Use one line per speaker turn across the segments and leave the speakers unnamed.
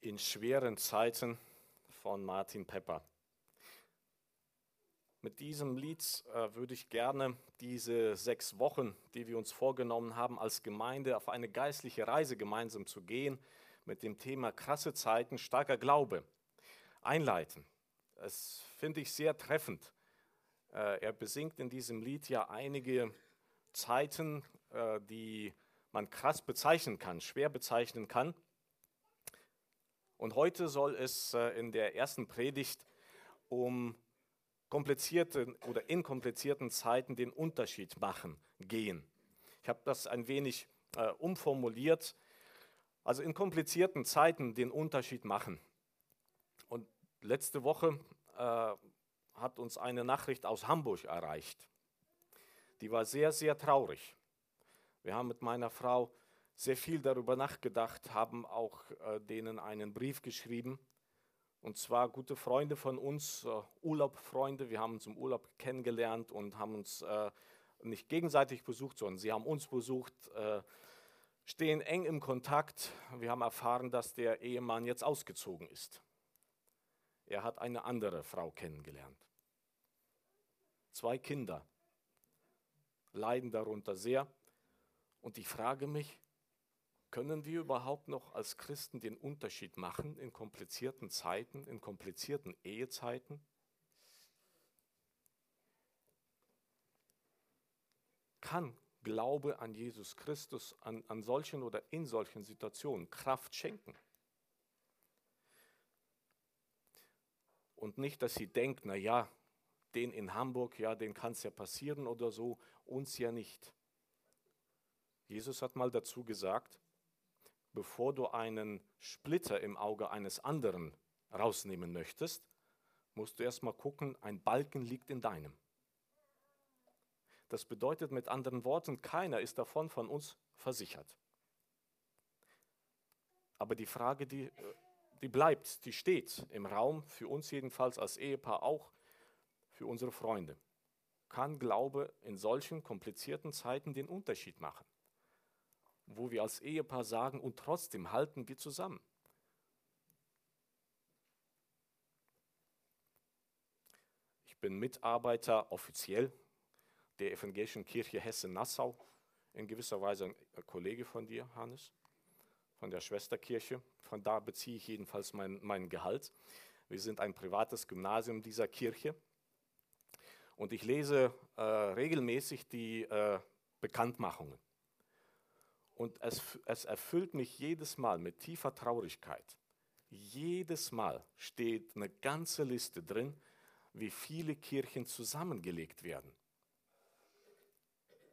in schweren Zeiten von Martin Pepper. Mit diesem Lied äh, würde ich gerne diese sechs Wochen, die wir uns vorgenommen haben, als Gemeinde auf eine geistliche Reise gemeinsam zu gehen, mit dem Thema krasse Zeiten, starker Glaube einleiten. Das finde ich sehr treffend. Äh, er besingt in diesem Lied ja einige Zeiten, äh, die man krass bezeichnen kann, schwer bezeichnen kann. Und heute soll es äh, in der ersten Predigt um komplizierte oder in komplizierten Zeiten den Unterschied machen gehen. Ich habe das ein wenig äh, umformuliert. Also in komplizierten Zeiten den Unterschied machen. Und letzte Woche äh, hat uns eine Nachricht aus Hamburg erreicht. Die war sehr, sehr traurig. Wir haben mit meiner Frau sehr viel darüber nachgedacht, haben auch äh, denen einen Brief geschrieben. Und zwar gute Freunde von uns, äh, Urlaubfreunde. Wir haben uns im Urlaub kennengelernt und haben uns äh, nicht gegenseitig besucht, sondern sie haben uns besucht, äh, stehen eng im Kontakt. Wir haben erfahren, dass der Ehemann jetzt ausgezogen ist. Er hat eine andere Frau kennengelernt. Zwei Kinder leiden darunter sehr. Und ich frage mich, können wir überhaupt noch als Christen den Unterschied machen in komplizierten Zeiten, in komplizierten Ehezeiten? Kann Glaube an Jesus Christus an, an solchen oder in solchen Situationen Kraft schenken? Und nicht, dass sie denkt, na ja, den in Hamburg, ja, den kann es ja passieren oder so, uns ja nicht. Jesus hat mal dazu gesagt, bevor du einen Splitter im Auge eines anderen rausnehmen möchtest, musst du erstmal gucken, ein Balken liegt in deinem. Das bedeutet mit anderen Worten, keiner ist davon von uns versichert. Aber die Frage, die, die bleibt, die steht im Raum, für uns jedenfalls als Ehepaar auch, für unsere Freunde. Kann Glaube in solchen komplizierten Zeiten den Unterschied machen? Wo wir als Ehepaar sagen, und trotzdem halten wir zusammen. Ich bin Mitarbeiter offiziell der Evangelischen Kirche Hessen-Nassau, in gewisser Weise ein Kollege von dir, Hannes, von der Schwesterkirche. Von da beziehe ich jedenfalls mein, mein Gehalt. Wir sind ein privates Gymnasium dieser Kirche. Und ich lese äh, regelmäßig die äh, Bekanntmachungen. Und es, es erfüllt mich jedes Mal mit tiefer Traurigkeit. Jedes Mal steht eine ganze Liste drin, wie viele Kirchen zusammengelegt werden.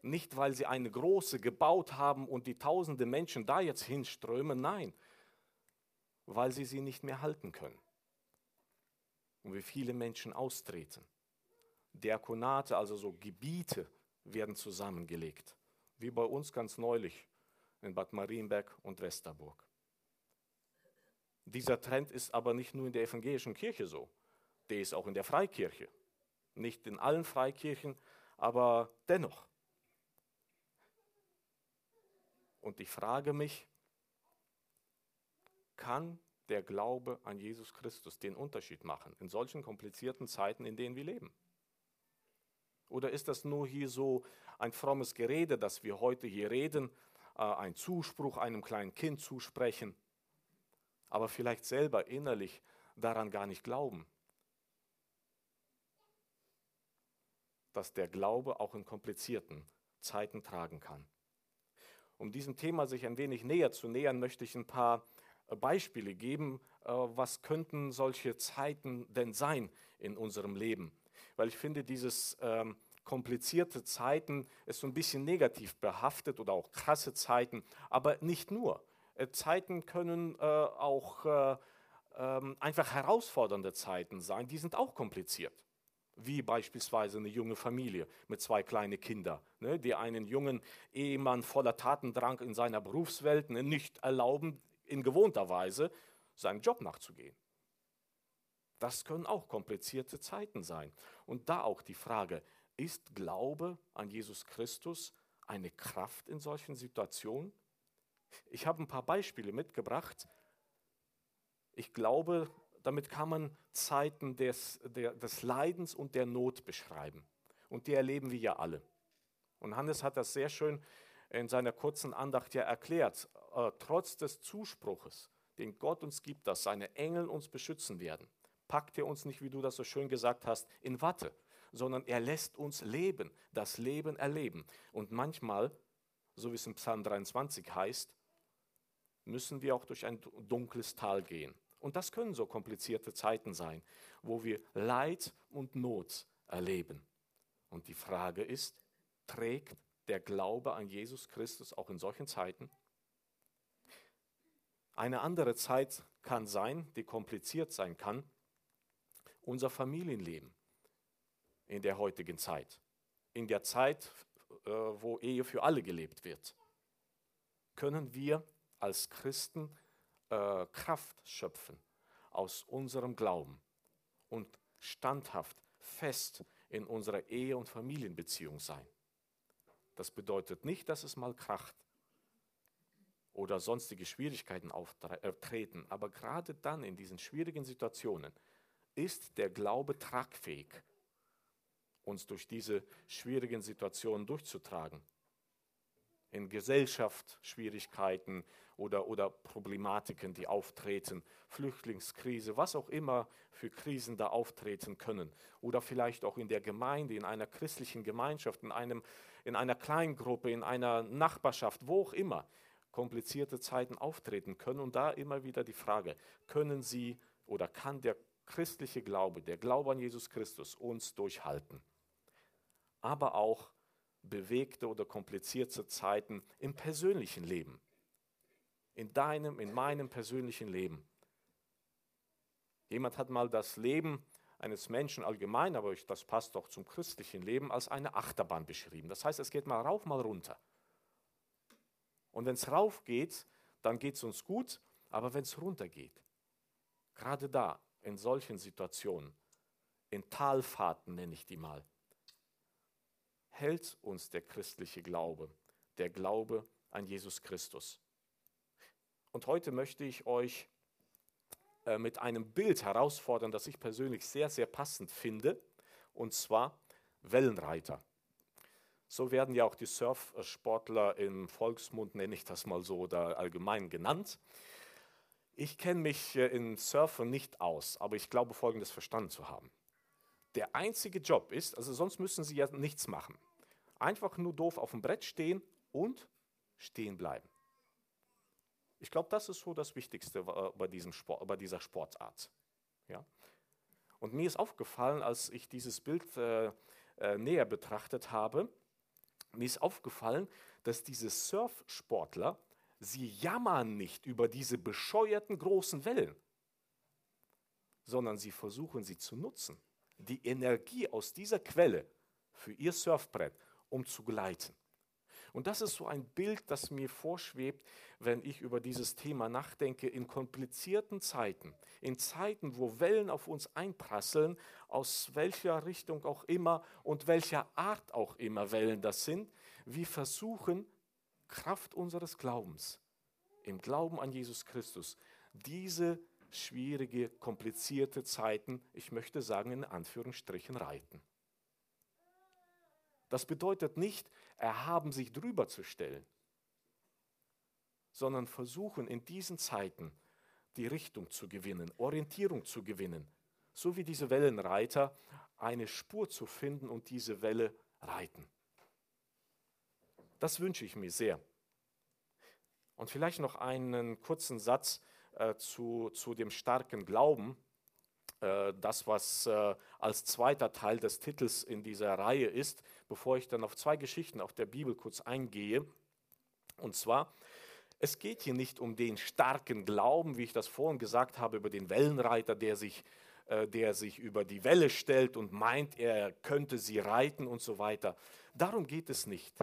Nicht, weil sie eine große gebaut haben und die tausende Menschen da jetzt hinströmen, nein, weil sie sie nicht mehr halten können. Und wie viele Menschen austreten. Diakonate, also so Gebiete, werden zusammengelegt. Wie bei uns ganz neulich in Bad Marienberg und Westerburg. Dieser Trend ist aber nicht nur in der evangelischen Kirche so, der ist auch in der Freikirche. Nicht in allen Freikirchen, aber dennoch. Und ich frage mich, kann der Glaube an Jesus Christus den Unterschied machen in solchen komplizierten Zeiten, in denen wir leben? Oder ist das nur hier so ein frommes Gerede, das wir heute hier reden, äh, einen Zuspruch einem kleinen Kind zusprechen, aber vielleicht selber innerlich daran gar nicht glauben, dass der Glaube auch in komplizierten Zeiten tragen kann. Um diesem Thema sich ein wenig näher zu nähern, möchte ich ein paar äh, Beispiele geben, äh, was könnten solche Zeiten denn sein in unserem Leben. Weil ich finde, dieses ähm, komplizierte Zeiten ist so ein bisschen negativ behaftet oder auch krasse Zeiten, aber nicht nur. Äh, Zeiten können äh, auch äh, ähm, einfach herausfordernde Zeiten sein, die sind auch kompliziert. Wie beispielsweise eine junge Familie mit zwei kleinen Kindern, ne, die einen jungen Ehemann voller Tatendrang in seiner Berufswelt ne, nicht erlauben, in gewohnter Weise seinem Job nachzugehen. Das können auch komplizierte Zeiten sein. Und da auch die Frage, ist Glaube an Jesus Christus eine Kraft in solchen Situationen? Ich habe ein paar Beispiele mitgebracht, Ich glaube, damit kann man Zeiten des, der, des Leidens und der Not beschreiben. Und die erleben wir ja alle. Und Hannes hat das sehr schön in seiner kurzen Andacht ja erklärt. Äh, trotz des Zuspruches, den Gott uns gibt, dass seine Engel uns beschützen werden, packt er uns nicht, wie du das so schön gesagt hast, in Watte, sondern er lässt uns leben, das Leben erleben. Und manchmal, so wie es in Psalm 23 heißt, müssen wir auch durch ein dunkles Tal gehen. Und das können so komplizierte Zeiten sein, wo wir Leid und Not erleben. Und die Frage ist, trägt der Glaube an Jesus Christus auch in solchen Zeiten? Eine andere Zeit kann sein, die kompliziert sein kann, unser Familienleben in der heutigen Zeit, in der Zeit, äh, wo Ehe für alle gelebt wird. Können wir als Christen äh, Kraft schöpfen aus unserem Glauben und standhaft, fest in unserer Ehe- und Familienbeziehung sein. Das bedeutet nicht, dass es mal kracht oder sonstige Schwierigkeiten auftreten, äh, aber gerade dann in diesen schwierigen Situationen ist der Glaube tragfähig, uns durch diese schwierigen Situationen durchzutragen in Gesellschaft Schwierigkeiten oder, oder Problematiken, die auftreten, Flüchtlingskrise, was auch immer für Krisen da auftreten können. Oder vielleicht auch in der Gemeinde, in einer christlichen Gemeinschaft, in, einem, in einer Kleingruppe, in einer Nachbarschaft, wo auch immer komplizierte Zeiten auftreten können. Und da immer wieder die Frage, können Sie oder kann der christliche Glaube, der Glaube an Jesus Christus uns durchhalten? Aber auch bewegte oder komplizierte Zeiten im persönlichen Leben. In deinem, in meinem persönlichen Leben. Jemand hat mal das Leben eines Menschen allgemein, aber das passt doch zum christlichen Leben, als eine Achterbahn beschrieben. Das heißt, es geht mal rauf, mal runter. Und wenn es rauf geht, dann geht es uns gut, aber wenn es runter geht, gerade da, in solchen Situationen, in Talfahrten nenne ich die mal, hält uns der christliche Glaube, der Glaube an Jesus Christus. Und heute möchte ich euch äh, mit einem Bild herausfordern, das ich persönlich sehr, sehr passend finde, und zwar Wellenreiter. So werden ja auch die Surfsportler im Volksmund, nenne ich das mal so, oder allgemein genannt. Ich kenne mich äh, in Surfen nicht aus, aber ich glaube Folgendes verstanden zu haben. Der einzige Job ist, also sonst müssen sie ja nichts machen. Einfach nur doof auf dem Brett stehen und stehen bleiben. Ich glaube, das ist so das Wichtigste bei, diesem Sport, bei dieser Sportart. Ja? Und mir ist aufgefallen, als ich dieses Bild äh, äh, näher betrachtet habe, mir ist aufgefallen, dass diese Surfsportler, sie jammern nicht über diese bescheuerten großen Wellen, sondern sie versuchen sie zu nutzen. Die Energie aus dieser Quelle für ihr Surfbrett um zu gleiten. Und das ist so ein Bild, das mir vorschwebt, wenn ich über dieses Thema nachdenke, in komplizierten Zeiten, in Zeiten, wo Wellen auf uns einprasseln, aus welcher Richtung auch immer und welcher Art auch immer Wellen das sind, wir versuchen, Kraft unseres Glaubens, im Glauben an Jesus Christus, diese schwierige, komplizierte Zeiten, ich möchte sagen, in Anführungsstrichen reiten. Das bedeutet nicht, erhaben sich drüber zu stellen, sondern versuchen in diesen Zeiten die Richtung zu gewinnen, Orientierung zu gewinnen, so wie diese Wellenreiter eine Spur zu finden und diese Welle reiten. Das wünsche ich mir sehr. Und vielleicht noch einen kurzen Satz äh, zu, zu dem starken Glauben, äh, das, was äh, als zweiter Teil des Titels in dieser Reihe ist, bevor ich dann auf zwei Geschichten auf der Bibel kurz eingehe. Und zwar, es geht hier nicht um den starken Glauben, wie ich das vorhin gesagt habe, über den Wellenreiter, der sich, äh, der sich über die Welle stellt und meint, er könnte sie reiten und so weiter. Darum geht es nicht.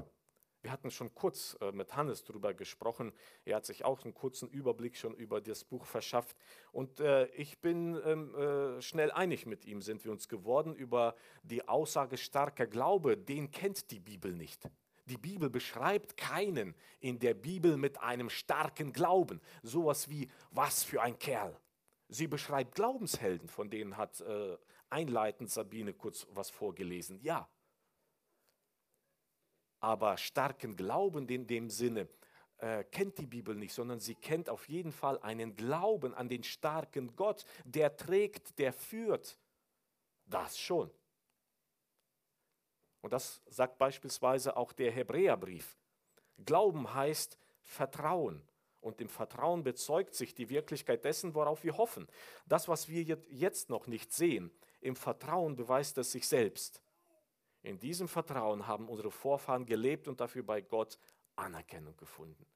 Wir hatten schon kurz äh, mit Hannes darüber gesprochen. Er hat sich auch einen kurzen Überblick schon über das Buch verschafft. Und äh, ich bin ähm, äh, schnell einig mit ihm, sind wir uns geworden, über die Aussage starker Glaube. Den kennt die Bibel nicht. Die Bibel beschreibt keinen in der Bibel mit einem starken Glauben. Sowas wie, was für ein Kerl. Sie beschreibt Glaubenshelden, von denen hat äh, einleitend Sabine kurz was vorgelesen. Ja. Aber starken Glauben in dem Sinne äh, kennt die Bibel nicht, sondern sie kennt auf jeden Fall einen Glauben an den starken Gott, der trägt, der führt. Das schon. Und das sagt beispielsweise auch der Hebräerbrief. Glauben heißt Vertrauen. Und im Vertrauen bezeugt sich die Wirklichkeit dessen, worauf wir hoffen. Das, was wir jetzt noch nicht sehen, im Vertrauen beweist es sich selbst. In diesem Vertrauen haben unsere Vorfahren gelebt und dafür bei Gott Anerkennung gefunden.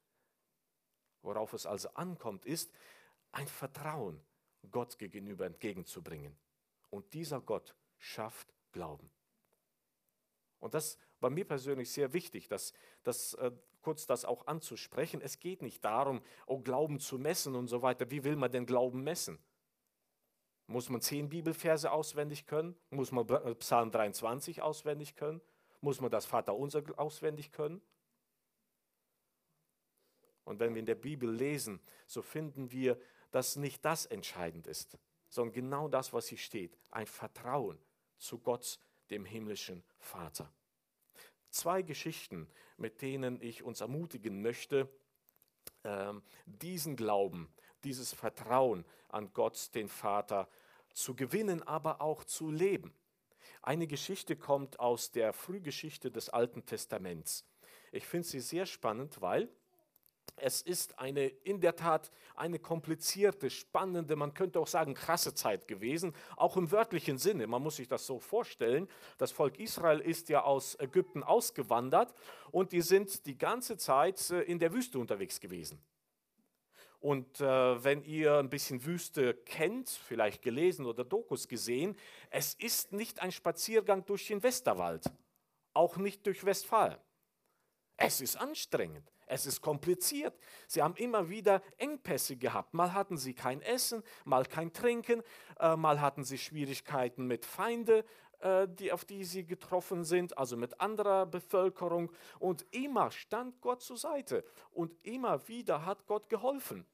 Worauf es also ankommt, ist ein Vertrauen Gott gegenüber entgegenzubringen. Und dieser Gott schafft Glauben. Und das war mir persönlich sehr wichtig, dass, dass, äh, kurz das auch anzusprechen. Es geht nicht darum, oh, Glauben zu messen und so weiter. Wie will man denn Glauben messen? Muss man zehn Bibelverse auswendig können? Muss man äh, Psalm 23 auswendig können? Muss man das Vaterunser auswendig können? Und wenn wir in der Bibel lesen, so finden wir, dass nicht das entscheidend ist, sondern genau das, was hier steht, ein Vertrauen zu Gott, dem himmlischen Vater. Zwei Geschichten, mit denen ich uns ermutigen möchte, ähm, diesen Glauben, dieses Vertrauen an Gott, den Vater, zu gewinnen, aber auch zu leben. Eine Geschichte kommt aus der Frühgeschichte des Alten Testaments. Ich finde sie sehr spannend, weil es ist eine, in der Tat eine komplizierte, spannende, man könnte auch sagen krasse Zeit gewesen, auch im wörtlichen Sinne. Man muss sich das so vorstellen. Das Volk Israel ist ja aus Ägypten ausgewandert und die sind die ganze Zeit äh, in der Wüste unterwegs gewesen. Und äh, wenn ihr ein bisschen Wüste kennt, vielleicht gelesen oder Dokus gesehen, es ist nicht ein Spaziergang durch den Westerwald, auch nicht durch Westfalen. Es ist anstrengend. Es ist kompliziert. Sie haben immer wieder Engpässe gehabt. Mal hatten sie kein Essen, mal kein Trinken, äh, mal hatten sie Schwierigkeiten mit Feinden, die, auf die sie getroffen sind, also mit anderer Bevölkerung. Und immer stand Gott zur Seite und immer wieder hat Gott geholfen.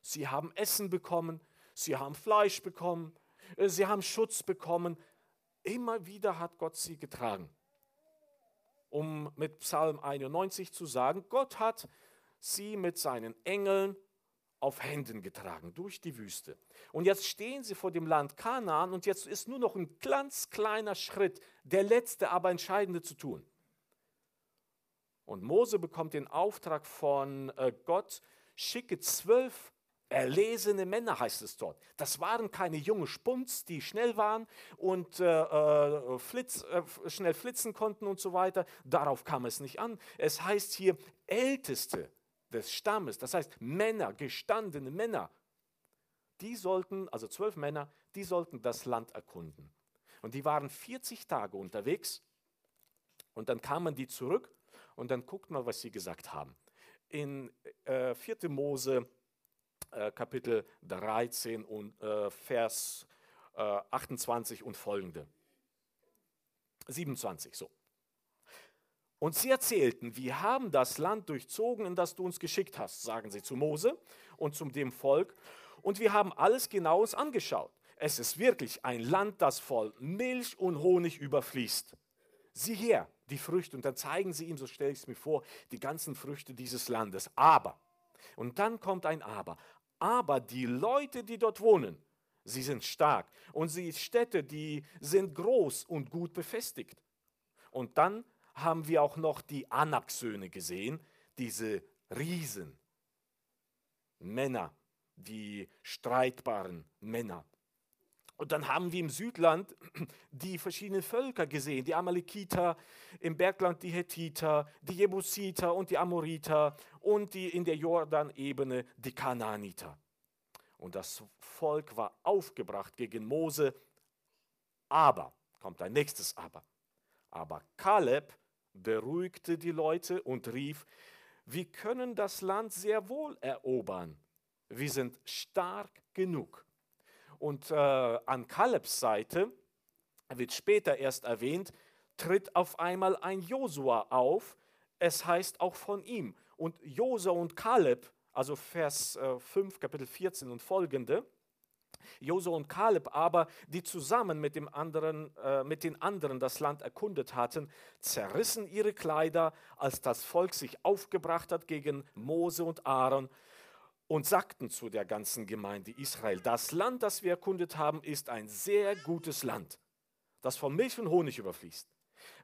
Sie haben Essen bekommen, sie haben Fleisch bekommen, äh, sie haben Schutz bekommen. Immer wieder hat Gott sie getragen um mit Psalm 91 zu sagen, Gott hat sie mit seinen Engeln auf Händen getragen durch die Wüste. Und jetzt stehen sie vor dem Land Kanaan und jetzt ist nur noch ein ganz kleiner Schritt, der letzte, aber entscheidende zu tun. Und Mose bekommt den Auftrag von äh, Gott, schicke zwölf Erlesene Männer heißt es dort. Das waren keine jungen Spunz, die schnell waren und äh, äh, flitz, äh, schnell flitzen konnten und so weiter. Darauf kam es nicht an. Es heißt hier Älteste des Stammes, das heißt Männer, gestandene Männer. Die sollten, also zwölf Männer, die sollten das Land erkunden. Und die waren 40 Tage unterwegs und dann kamen die zurück und dann guckt mal, was sie gesagt haben. In äh, 4. Mose äh, Kapitel 13 und äh, Vers äh, 28 und folgende. 27, so. Und sie erzählten, wir haben das Land durchzogen, in das du uns geschickt hast, sagen sie zu Mose und zum dem Volk. Und wir haben alles genau uns angeschaut. Es ist wirklich ein Land, das voll Milch und Honig überfließt. Sieh her, die Früchte. Und dann zeigen sie ihm, so stelle ich es mir vor, die ganzen Früchte dieses Landes. Aber, und dann kommt ein Aber, aber die Leute, die dort wohnen, sie sind stark und die Städte, die sind groß und gut befestigt. Und dann haben wir auch noch die Anak-Söhne gesehen, diese Riesen, Männer, die streitbaren Männer. Und dann haben wir im Südland die verschiedenen Völker gesehen, die Amalekiter, im Bergland die Hethiter, die Jebusiter und die Amoriter und die in der Jordanebene die Kanaaniter. Und das Volk war aufgebracht gegen Mose, aber, kommt ein nächstes Aber, aber Kaleb beruhigte die Leute und rief, wir können das Land sehr wohl erobern, wir sind stark genug. Und äh, an Kalebs Seite wird später erst erwähnt, tritt auf einmal ein Josua auf. Es heißt auch von ihm. Und Josua und Kaleb, also Vers äh, 5, Kapitel 14 und folgende, Josua und Kaleb aber, die zusammen mit, dem anderen, äh, mit den anderen das Land erkundet hatten, zerrissen ihre Kleider, als das Volk sich aufgebracht hat gegen Mose und Aaron und sagten zu der ganzen Gemeinde Israel, das Land, das wir erkundet haben, ist ein sehr gutes Land, das von Milch und Honig überfließt.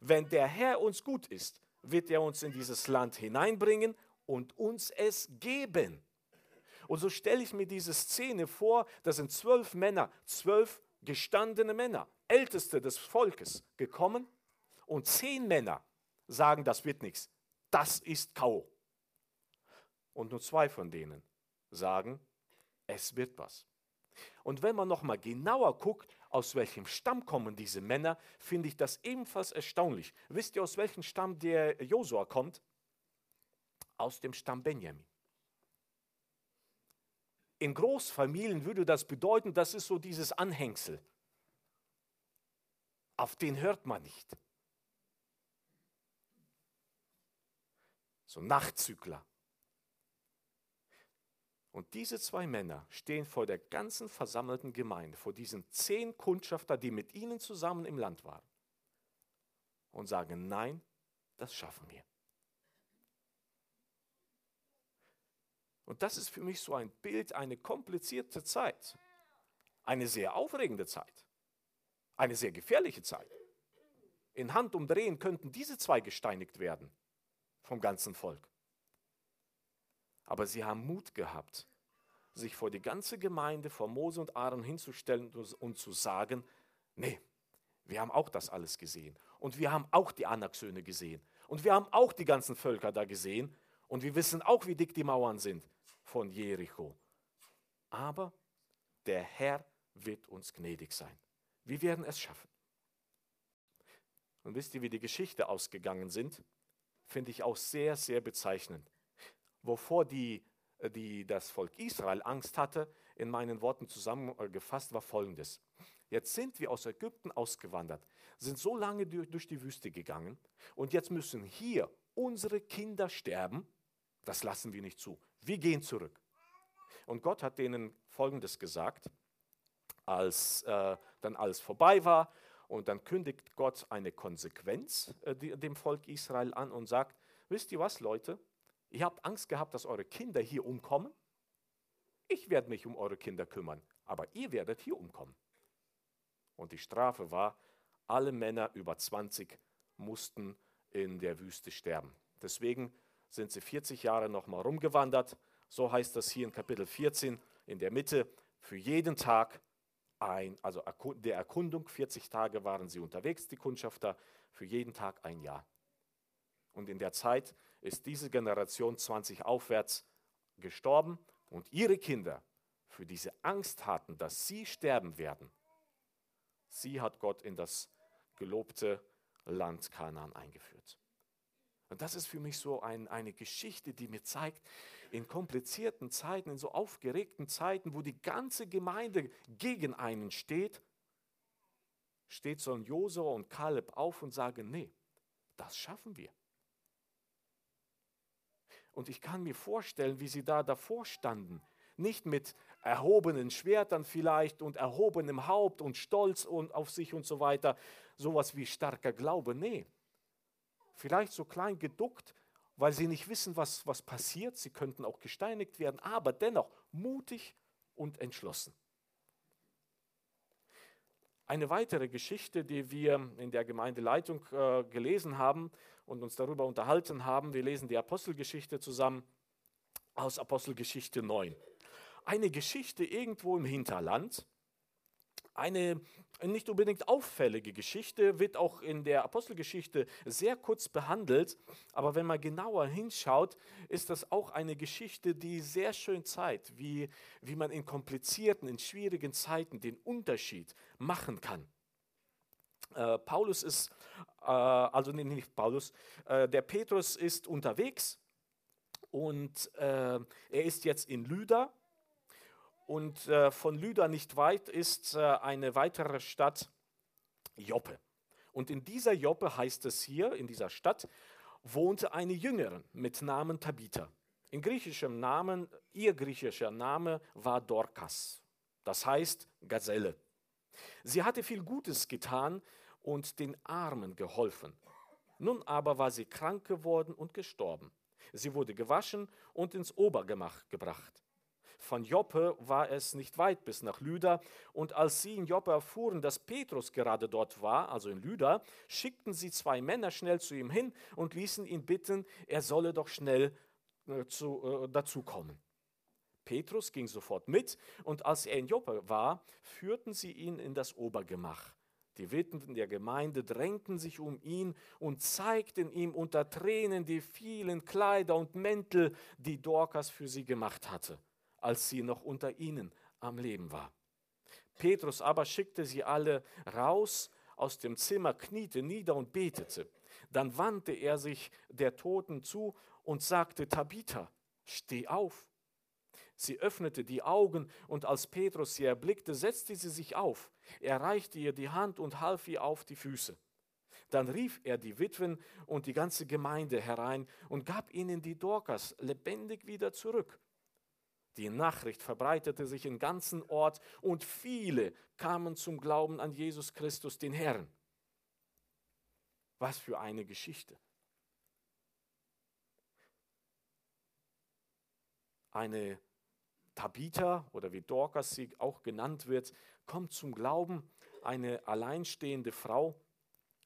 Wenn der Herr uns gut ist, wird er uns in dieses Land hineinbringen und uns es geben. Und so stelle ich mir diese Szene vor, da sind zwölf Männer, zwölf gestandene Männer, Älteste des Volkes gekommen und zehn Männer sagen, das wird nichts, das ist K.O. Und nur zwei von denen sagen, es wird was. Und wenn man noch mal genauer guckt, aus welchem Stamm kommen diese Männer, finde ich das ebenfalls erstaunlich. Wisst ihr, aus welchem Stamm der Josua kommt? Aus dem Stamm Benjamin. In Großfamilien würde das bedeuten, das ist so dieses Anhängsel. Auf den hört man nicht. So Nachzügler. Und diese zwei Männer stehen vor der ganzen versammelten Gemeinde, vor diesen zehn Kundschafter, die mit ihnen zusammen im Land waren, und sagen, nein, das schaffen wir. Und das ist für mich so ein Bild, eine komplizierte Zeit, eine sehr aufregende Zeit, eine sehr gefährliche Zeit. In Handumdrehen könnten diese zwei gesteinigt werden vom ganzen Volk. Aber sie haben Mut gehabt, sich vor die ganze Gemeinde, vor Mose und Aaron hinzustellen und zu sagen, nee, wir haben auch das alles gesehen. Und wir haben auch die Anaksöhne gesehen. Und wir haben auch die ganzen Völker da gesehen. Und wir wissen auch, wie dick die Mauern sind von Jericho. Aber der Herr wird uns gnädig sein. Wir werden es schaffen. Und wisst ihr, wie die Geschichte ausgegangen sind? Finde ich auch sehr, sehr bezeichnend. Wovor die, die, das Volk Israel Angst hatte, in meinen Worten zusammengefasst, war folgendes. Jetzt sind wir aus Ägypten ausgewandert, sind so lange durch die Wüste gegangen und jetzt müssen hier unsere Kinder sterben. Das lassen wir nicht zu. Wir gehen zurück. Und Gott hat denen Folgendes gesagt, als äh, dann alles vorbei war. Und dann kündigt Gott eine Konsequenz äh, dem Volk Israel an und sagt, wisst ihr was, Leute, ihr habt Angst gehabt, dass eure Kinder hier umkommen. Ich werde mich um eure Kinder kümmern, aber ihr werdet hier umkommen. Und die Strafe war, alle Männer über 20 mussten in der Wüste sterben. Deswegen sind sie 40 Jahre nochmal rumgewandert. So heißt das hier in Kapitel 14 in der Mitte. Für jeden Tag ein, also der Erkundung, 40 Tage waren sie unterwegs, die Kundschafter, für jeden Tag ein Jahr. Und in der Zeit ist diese Generation 20 aufwärts gestorben und ihre Kinder für diese Angst hatten, dass sie sterben werden. Sie hat Gott in das gelobte Land Kanaan eingeführt. Und das ist für mich so ein, eine Geschichte, die mir zeigt, in komplizierten Zeiten, in so aufgeregten Zeiten, wo die ganze Gemeinde gegen einen steht, steht so ein Josua und Kaleb auf und sagen, nee, das schaffen wir. Und ich kann mir vorstellen, wie sie da davor standen, nicht mit erhobenen Schwertern vielleicht und erhobenem Haupt und Stolz und auf sich und so weiter, sowas wie starker Glaube, nee, vielleicht so klein geduckt, weil sie nicht wissen, was, was passiert. Sie könnten auch gesteinigt werden, aber dennoch mutig und entschlossen. Eine weitere Geschichte, die wir in der Gemeindeleitung äh, gelesen haben und uns darüber unterhalten haben, wir lesen die Apostelgeschichte zusammen aus Apostelgeschichte 9. Eine Geschichte irgendwo im Hinterland, eine nicht unbedingt auffällige Geschichte, wird auch in der Apostelgeschichte sehr kurz behandelt, aber wenn man genauer hinschaut, ist das auch eine Geschichte, die sehr schön zeigt, wie, wie man in komplizierten, in schwierigen Zeiten den Unterschied machen kann. Äh, Paulus ist, äh, also nicht Paulus, äh, der Petrus ist unterwegs und äh, er ist jetzt in Lyda und äh, von Lyda nicht weit ist äh, eine weitere Stadt, Joppe. Und in dieser Joppe heißt es hier, in dieser Stadt, wohnte eine Jüngerin mit Namen Tabitha. In griechischem Namen, ihr griechischer Name war Dorcas. das heißt Gazelle. Sie hatte viel Gutes getan und den Armen geholfen. Nun aber war sie krank geworden und gestorben. Sie wurde gewaschen und ins Obergemach gebracht. Von Joppe war es nicht weit bis nach Lüda, und als sie in Joppe erfuhren, dass Petrus gerade dort war, also in Lüda, schickten sie zwei Männer schnell zu ihm hin und ließen ihn bitten, er solle doch schnell äh, äh, dazukommen. Petrus ging sofort mit, und als er in Joppe war, führten sie ihn in das Obergemach. Die Witwen der Gemeinde drängten sich um ihn und zeigten ihm unter Tränen die vielen Kleider und Mäntel, die Dorcas für sie gemacht hatte, als sie noch unter ihnen am Leben war. Petrus aber schickte sie alle raus aus dem Zimmer, kniete nieder und betete. Dann wandte er sich der Toten zu und sagte, Tabitha, steh auf. Sie öffnete die Augen und als Petrus sie erblickte, setzte sie sich auf. Er reichte ihr die Hand und half ihr auf die Füße. Dann rief er die Witwen und die ganze Gemeinde herein und gab ihnen die Dorkas lebendig wieder zurück. Die Nachricht verbreitete sich im ganzen Ort und viele kamen zum Glauben an Jesus Christus, den Herrn. Was für eine Geschichte. Eine Tabitha oder wie Dorcas sie auch genannt wird, kommt zum Glauben, eine alleinstehende Frau.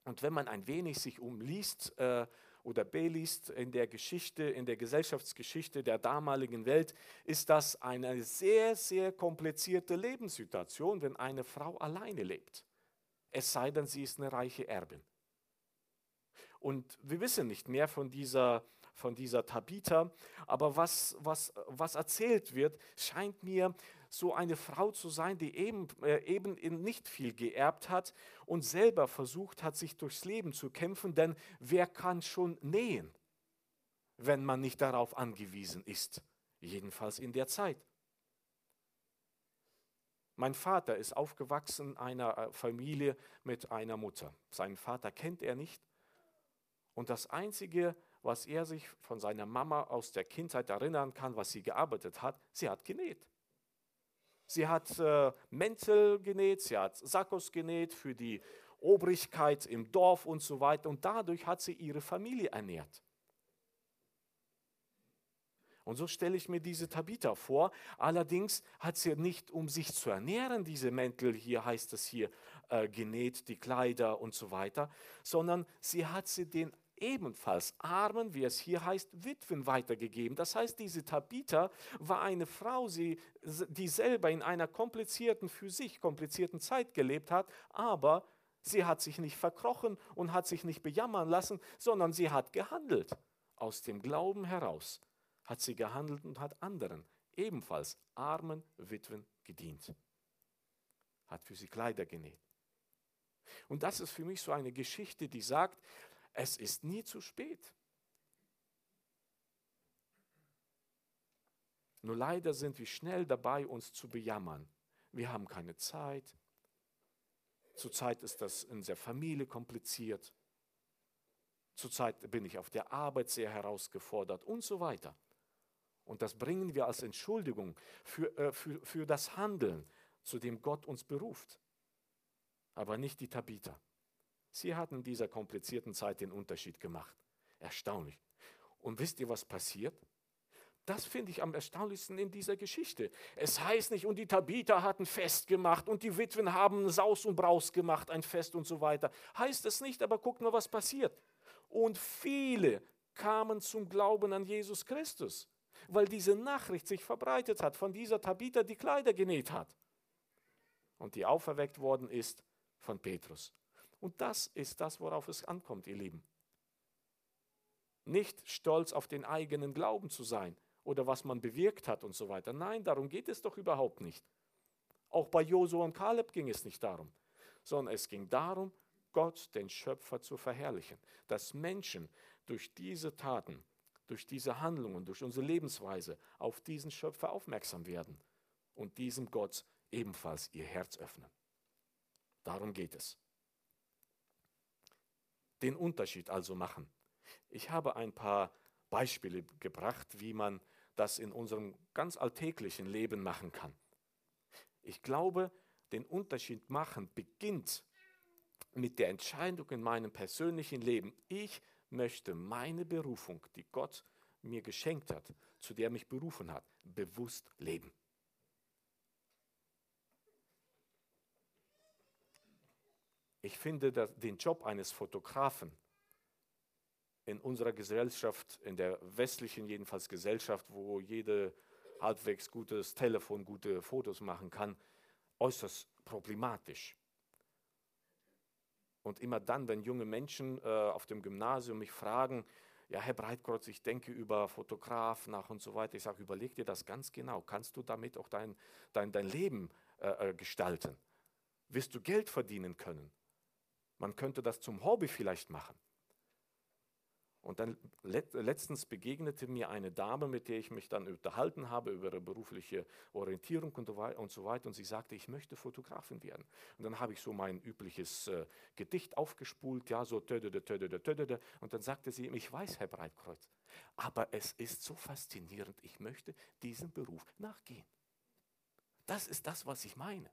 Und wenn man ein wenig sich umliest äh, oder beliest in der Geschichte, in der Gesellschaftsgeschichte der damaligen Welt, ist das eine sehr, sehr komplizierte Lebenssituation, wenn eine Frau alleine lebt. Es sei denn, sie ist eine reiche Erbin. Und wir wissen nicht mehr von dieser von dieser Tabitha. Aber was, was, was erzählt wird, scheint mir so eine Frau zu sein, die eben, äh, eben nicht viel geerbt hat und selber versucht hat, sich durchs Leben zu kämpfen. Denn wer kann schon nähen, wenn man nicht darauf angewiesen ist? Jedenfalls in der Zeit. Mein Vater ist aufgewachsen in einer äh, Familie mit einer Mutter. Seinen Vater kennt er nicht. Und das Einzige, was er sich von seiner Mama aus der Kindheit erinnern kann, was sie gearbeitet hat, sie hat genäht. Sie hat äh, Mäntel genäht, sie hat Sakkos genäht für die Obrigkeit im Dorf und so weiter. Und dadurch hat sie ihre Familie ernährt. Und so stelle ich mir diese Tabitha vor. Allerdings hat sie nicht, um sich zu ernähren, diese Mäntel, hier heißt es hier, äh, genäht, die Kleider und so weiter, sondern sie hat sie den ebenfalls Armen, wie es hier heißt, Witwen weitergegeben. Das heißt, diese Tabitha war eine Frau, die selber in einer komplizierten, für sich komplizierten Zeit gelebt hat, aber sie hat sich nicht verkrochen und hat sich nicht bejammern lassen, sondern sie hat gehandelt. Aus dem Glauben heraus hat sie gehandelt und hat anderen, ebenfalls armen Witwen, gedient. Hat für sie Kleider genäht. Und das ist für mich so eine Geschichte, die sagt, es ist nie zu spät. Nur leider sind wir schnell dabei, uns zu bejammern. Wir haben keine Zeit. Zurzeit ist das in der Familie kompliziert. Zurzeit bin ich auf der Arbeit sehr herausgefordert und so weiter. Und das bringen wir als Entschuldigung für, äh, für, für das Handeln, zu dem Gott uns beruft. Aber nicht die Tabitha. Sie hatten in dieser komplizierten Zeit den Unterschied gemacht. Erstaunlich. Und wisst ihr, was passiert? Das finde ich am erstaunlichsten in dieser Geschichte. Es heißt nicht, und die Tabitha hatten Fest gemacht und die Witwen haben Saus und Braus gemacht, ein Fest und so weiter. Heißt es nicht, aber guckt mal, was passiert. Und viele kamen zum Glauben an Jesus Christus, weil diese Nachricht sich verbreitet hat von dieser Tabitha, die Kleider genäht hat und die auferweckt worden ist von Petrus. Und das ist das, worauf es ankommt, ihr Lieben. Nicht stolz auf den eigenen Glauben zu sein oder was man bewirkt hat und so weiter. Nein, darum geht es doch überhaupt nicht. Auch bei Josua und Kaleb ging es nicht darum, sondern es ging darum, Gott, den Schöpfer, zu verherrlichen. Dass Menschen durch diese Taten, durch diese Handlungen, durch unsere Lebensweise auf diesen Schöpfer aufmerksam werden und diesem Gott ebenfalls ihr Herz öffnen. Darum geht es den Unterschied also machen. Ich habe ein paar Beispiele gebracht, wie man das in unserem ganz alltäglichen Leben machen kann. Ich glaube, den Unterschied machen beginnt mit der Entscheidung in meinem persönlichen Leben. Ich möchte meine Berufung, die Gott mir geschenkt hat, zu der er mich berufen hat, bewusst leben. Ich finde den Job eines Fotografen in unserer Gesellschaft, in der westlichen jedenfalls Gesellschaft, wo jede halbwegs gutes Telefon gute Fotos machen kann, äußerst problematisch. Und immer dann, wenn junge Menschen äh, auf dem Gymnasium mich fragen, ja, Herr Breitkreuz, ich denke über Fotograf nach und so weiter, ich sage, überleg dir das ganz genau. Kannst du damit auch dein, dein, dein Leben äh, äh gestalten? Wirst du Geld verdienen können? Man könnte das zum Hobby vielleicht machen. Und dann letztens begegnete mir eine Dame, mit der ich mich dann unterhalten habe über ihre berufliche Orientierung und so weiter. Und sie sagte, ich möchte Fotografin werden. Und dann habe ich so mein übliches äh, Gedicht aufgespult, ja, so tödede, tödede, tödede. Und dann sagte sie, ich weiß, Herr Breitkreuz, aber es ist so faszinierend, ich möchte diesem Beruf nachgehen. Das ist das, was ich meine.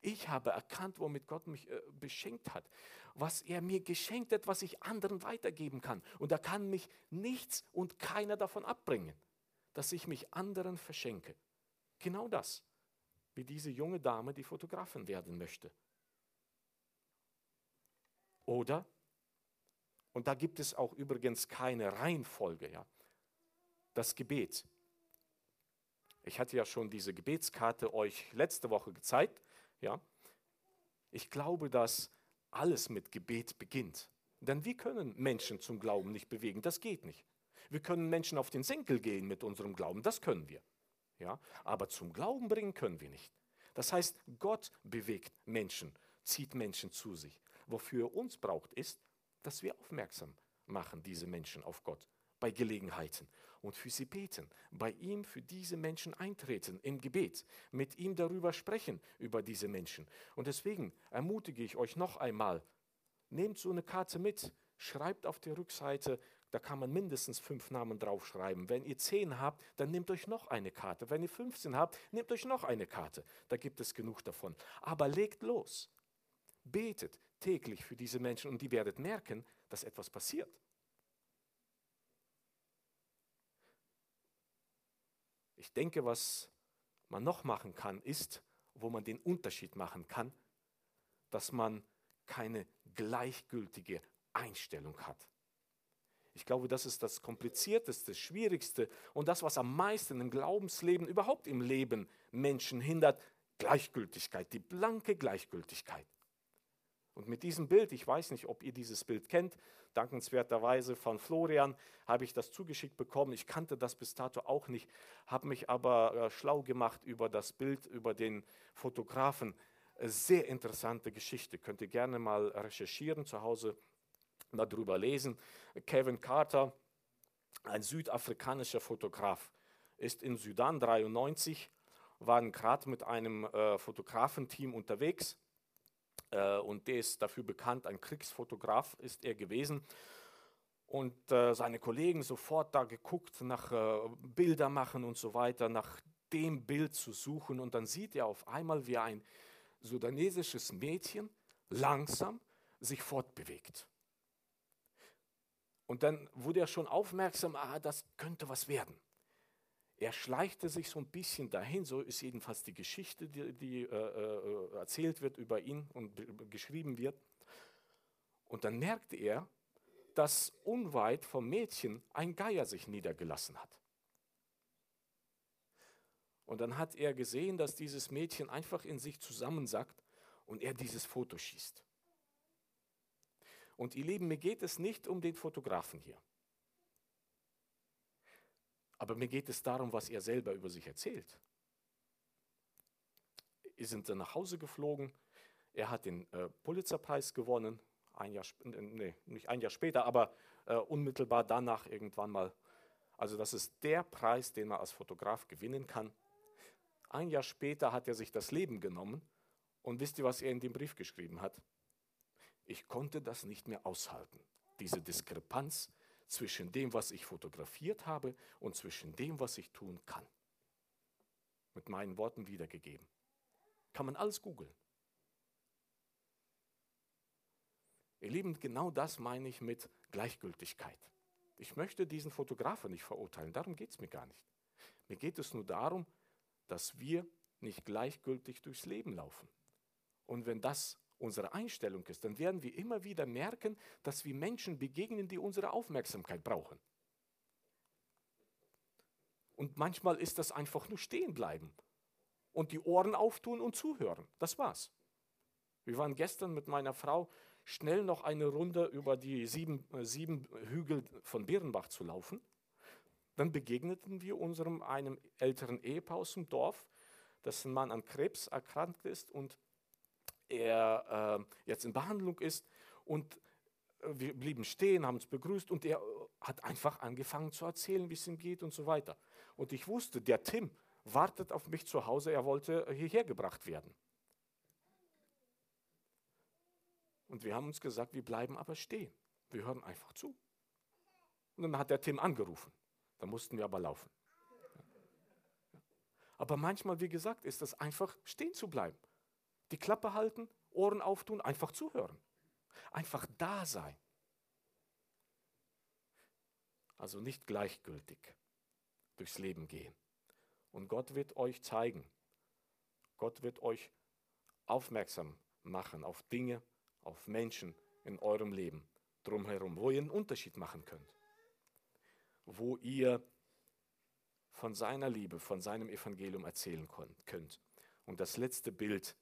Ich habe erkannt, womit Gott mich äh, beschenkt hat, was er mir geschenkt hat, was ich anderen weitergeben kann. Und da kann mich nichts und keiner davon abbringen, dass ich mich anderen verschenke. Genau das, wie diese junge Dame, die Fotografin werden möchte. Oder, und da gibt es auch übrigens keine Reihenfolge, ja, das Gebet. Ich hatte ja schon diese Gebetskarte euch letzte Woche gezeigt. Ja? Ich glaube, dass alles mit Gebet beginnt. Denn wir können Menschen zum Glauben nicht bewegen, das geht nicht. Wir können Menschen auf den Senkel gehen mit unserem Glauben, das können wir. Ja? Aber zum Glauben bringen können wir nicht. Das heißt, Gott bewegt Menschen, zieht Menschen zu sich. Wofür er uns braucht, ist, dass wir aufmerksam machen, diese Menschen auf Gott bei Gelegenheiten und für sie beten, bei ihm für diese Menschen eintreten im Gebet, mit ihm darüber sprechen, über diese Menschen. Und deswegen ermutige ich euch noch einmal, nehmt so eine Karte mit, schreibt auf der Rückseite, da kann man mindestens fünf Namen draufschreiben. Wenn ihr zehn habt, dann nehmt euch noch eine Karte. Wenn ihr 15 habt, nehmt euch noch eine Karte. Da gibt es genug davon. Aber legt los. Betet täglich für diese Menschen und die werdet merken, dass etwas passiert. Ich denke, was man noch machen kann, ist, wo man den Unterschied machen kann, dass man keine gleichgültige Einstellung hat. Ich glaube, das ist das Komplizierteste, Schwierigste und das, was am meisten im Glaubensleben, überhaupt im Leben Menschen hindert, Gleichgültigkeit, die blanke Gleichgültigkeit. Und mit diesem Bild, ich weiß nicht, ob ihr dieses Bild kennt, dankenswerterweise von Florian habe ich das zugeschickt bekommen. Ich kannte das bis dato auch nicht, habe mich aber äh, schlau gemacht über das Bild, über den Fotografen. Äh, sehr interessante Geschichte, könnt ihr gerne mal recherchieren, zu Hause darüber lesen. Kevin Carter, ein südafrikanischer Fotograf, ist in Sudan 93, waren gerade mit einem äh, Fotografenteam unterwegs äh, und der ist dafür bekannt, ein Kriegsfotograf ist er gewesen. Und äh, seine Kollegen sofort da geguckt nach äh, Bilder machen und so weiter, nach dem Bild zu suchen. Und dann sieht er auf einmal, wie ein sudanesisches Mädchen langsam sich fortbewegt. Und dann wurde er schon aufmerksam, ah, das könnte was werden. Er schleichte sich so ein bisschen dahin, so ist jedenfalls die Geschichte, die, die äh, äh, erzählt wird über ihn und geschrieben wird. Und dann merkte er, dass unweit vom Mädchen ein Geier sich niedergelassen hat. Und dann hat er gesehen, dass dieses Mädchen einfach in sich zusammensackt und er dieses Foto schießt. Und ihr Lieben, mir geht es nicht um den Fotografen hier. Aber mir geht es darum, was er selber über sich erzählt. Wir sind dann nach Hause geflogen. Er hat den äh, Pulitzerpreis gewonnen. Ein Jahr, nee, nicht ein Jahr später, aber äh, unmittelbar danach irgendwann mal. Also das ist der Preis, den man als Fotograf gewinnen kann. Ein Jahr später hat er sich das Leben genommen. Und wisst ihr, was er in dem Brief geschrieben hat? Ich konnte das nicht mehr aushalten. Diese Diskrepanz zwischen dem, was ich fotografiert habe und zwischen dem, was ich tun kann. mit meinen Worten wiedergegeben. Kann man alles googeln. Ihr Lieben, genau das meine ich mit Gleichgültigkeit. Ich möchte diesen Fotografen nicht verurteilen, darum geht es mir gar nicht. Mir geht es nur darum, dass wir nicht gleichgültig durchs Leben laufen. Und wenn das unsere Einstellung ist, dann werden wir immer wieder merken, dass wir Menschen begegnen, die unsere Aufmerksamkeit brauchen. Und manchmal ist das einfach nur stehen bleiben und die Ohren auftun und zuhören. Das war's. Wir waren gestern mit meiner Frau schnell noch eine Runde über die sieben, äh, sieben Hügel von Birnbach zu laufen. Dann begegneten wir unserem einem älteren Ehepaar aus dem Dorf, dessen Mann an Krebs erkrankt ist und er äh, jetzt in Behandlung ist. Und äh, wir blieben stehen, haben uns begrüßt und er äh, hat einfach angefangen zu erzählen, wie es ihm geht und so weiter. Und ich wusste, der Tim wartet auf mich zu Hause, er wollte hierher gebracht werden. Und wir haben uns gesagt, wir bleiben aber stehen. Wir hören einfach zu. Und dann hat der Tim angerufen. Da mussten wir aber laufen. Aber manchmal, wie gesagt, ist es einfach stehen zu bleiben. Die Klappe halten, Ohren auftun, einfach zuhören. Einfach da sein. Also nicht gleichgültig durchs Leben gehen. Und Gott wird euch zeigen, Gott wird euch aufmerksam machen auf Dinge, auf Menschen in eurem Leben drumherum, wo ihr einen Unterschied machen könnt, wo ihr von seiner Liebe, von seinem Evangelium erzählen könnt. Und das letzte Bild,